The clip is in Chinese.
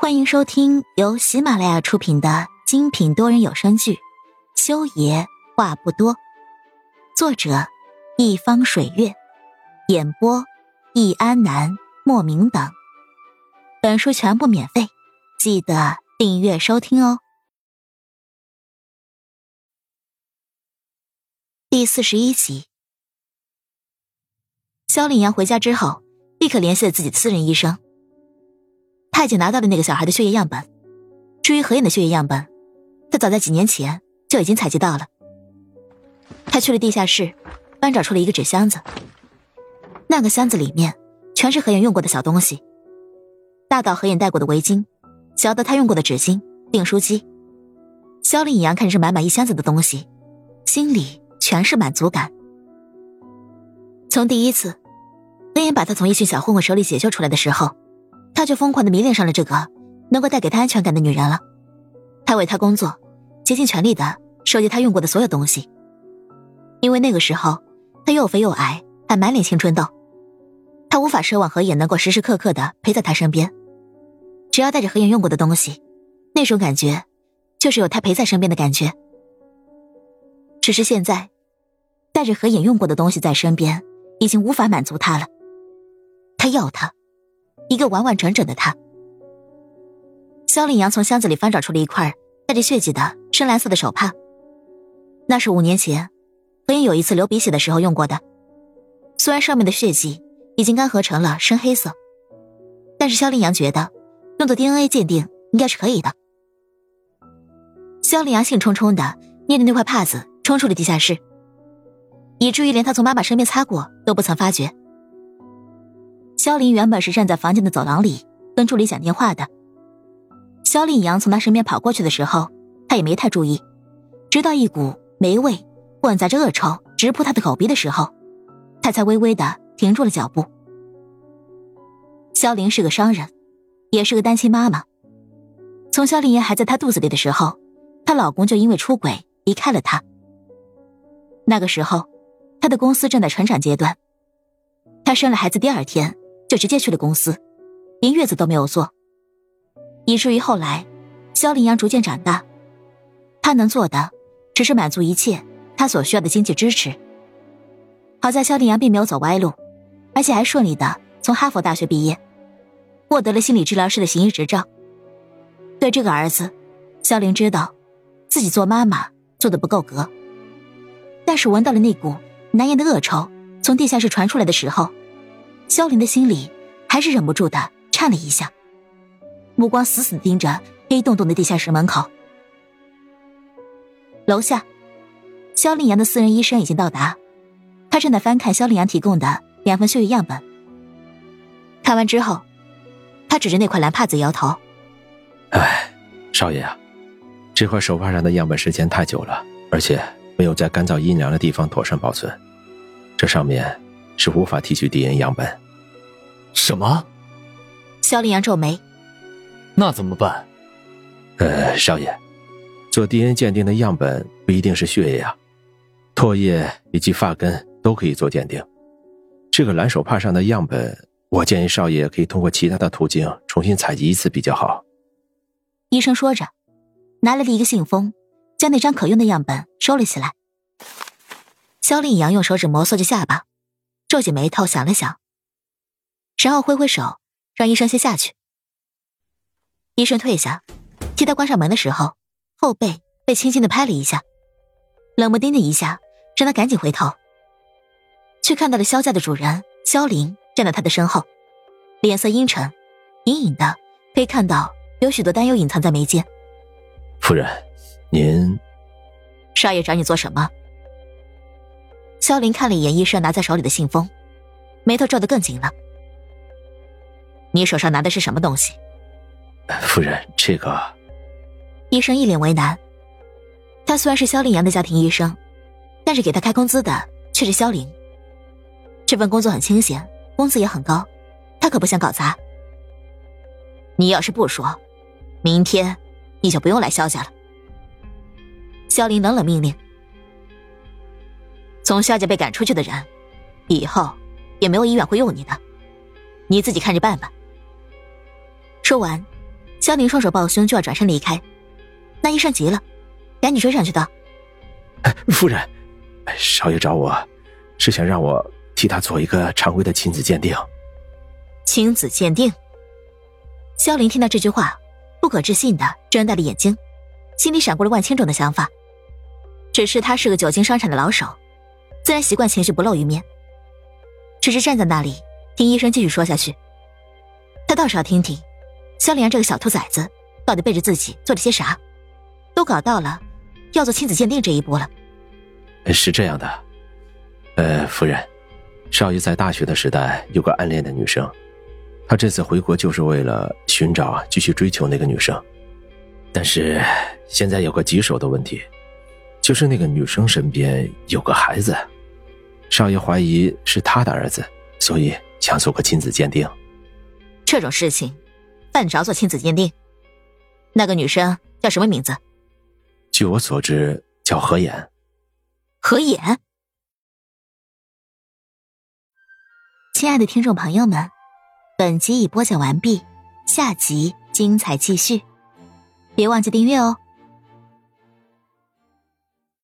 欢迎收听由喜马拉雅出品的精品多人有声剧《修爷话不多》，作者一方水月，演播易安南、莫名等。本书全部免费，记得订阅收听哦。第四十一集，肖令阳回家之后，立刻联系了自己的私人医生。他已经拿到了那个小孩的血液样本，至于何影的血液样本，他早在几年前就已经采集到了。他去了地下室，翻找出了一个纸箱子。那个箱子里面全是何影用过的小东西，大到何影戴过的围巾，小到他用过的纸巾、订书机。肖林阳看着这满满一箱子的东西，心里全是满足感。从第一次何影把他从一群小混混手里解救出来的时候。他就疯狂的迷恋上了这个能够带给他安全感的女人了，他为她工作，竭尽全力的收集他用过的所有东西。因为那个时候他又肥又矮，还满脸青春痘，他无法奢望何影能够时时刻刻的陪在他身边。只要带着何影用过的东西，那种感觉就是有他陪在身边的感觉。只是现在，带着何影用过的东西在身边，已经无法满足他了。他要他。一个完完整整的他。肖令阳从箱子里翻找出了一块带着血迹的深蓝色的手帕，那是五年前何影有一次流鼻血的时候用过的。虽然上面的血迹已经干涸成了深黑色，但是肖令阳觉得用作 DNA 鉴定应该是可以的。肖令阳兴冲冲的捏着那块帕子冲出了地下室，以至于连他从妈妈身边擦过都不曾发觉。肖林原本是站在房间的走廊里跟助理讲电话的。肖令阳从他身边跑过去的时候，他也没太注意，直到一股霉味混杂着恶臭直扑他的口鼻的时候，他才微微的停住了脚步。肖林是个商人，也是个单亲妈妈。从肖令阳还在她肚子里的时候，她老公就因为出轨离开了她。那个时候，她的公司正在成长阶段，她生了孩子第二天。就直接去了公司，连月子都没有做，以至于后来，肖林阳逐渐长大，他能做的只是满足一切他所需要的经济支持。好在肖林阳并没有走歪路，而且还顺利的从哈佛大学毕业，获得了心理治疗师的行医执照。对这个儿子，肖林知道自己做妈妈做的不够格，但是闻到了那股难言的恶臭从地下室传出来的时候。萧林的心里还是忍不住的颤了一下，目光死死盯着黑洞洞的地下室门口。楼下，萧令阳的私人医生已经到达，他正在翻看萧令阳提供的两份血液样本。看完之后，他指着那块蓝帕子摇头：“哎，少爷啊，这块手帕上的样本时间太久了，而且没有在干燥阴凉的地方妥善保存，这上面……”是无法提取 DNA 样本。什么？肖林阳皱眉。那怎么办？呃，少爷，做 DNA 鉴定的样本不一定是血液啊，唾液以及发根都可以做鉴定。这个蓝手帕上的样本，我建议少爷可以通过其他的途径重新采集一次比较好。医生说着，拿来了一个信封，将那张可用的样本收了起来。肖令阳用手指摩挲着下巴。皱起眉头想了想，然后挥挥手让医生先下去。医生退下，替他关上门的时候，后背被轻轻的拍了一下，冷不丁的一下让他赶紧回头，却看到了萧家的主人萧林站在他的身后，脸色阴沉，隐隐的可以看到有许多担忧隐藏在眉间。夫人，您少爷找你做什么？萧林看了一眼医生拿在手里的信封，眉头皱得更紧了。你手上拿的是什么东西？夫人，这个……医生一脸为难。他虽然是萧凌阳的家庭医生，但是给他开工资的却是萧凌。这份工作很清闲，工资也很高，他可不想搞砸。你要是不说，明天你就不用来萧家了。萧凌冷冷命令。从萧家被赶出去的人，以后也没有医院会用你的，你自己看着办吧。说完，萧林双手抱胸就要转身离开，那医生急了，赶紧追上去道：“夫人，少爷找我，是想让我替他做一个常规的亲子鉴定。”亲子鉴定。萧林听到这句话，不可置信的睁大了眼睛，心里闪过了万千种的想法。只是他是个久经商场的老手，自然习惯情绪不露于面。只是站在那里听医生继续说下去，他倒是要听听，萧凌这个小兔崽子到底背着自己做了些啥，都搞到了要做亲子鉴定这一步了。是这样的，呃，夫人，少爷在大学的时代有个暗恋的女生。他这次回国就是为了寻找、继续追求那个女生，但是现在有个棘手的问题，就是那个女生身边有个孩子，少爷怀疑是他的儿子，所以想做个亲子鉴定。这种事情，犯着做亲子鉴定？那个女生叫什么名字？据我所知，叫何妍。何妍。亲爱的听众朋友们。本集已播讲完毕，下集精彩继续，别忘记订阅哦。